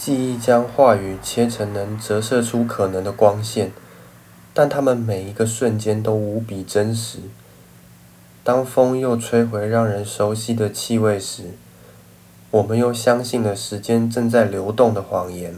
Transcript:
记忆将话语切成能折射出可能的光线但它们每一个瞬间都无比真实。当风又吹回让人熟悉的气味时我们又相信了时间正在流动的谎言。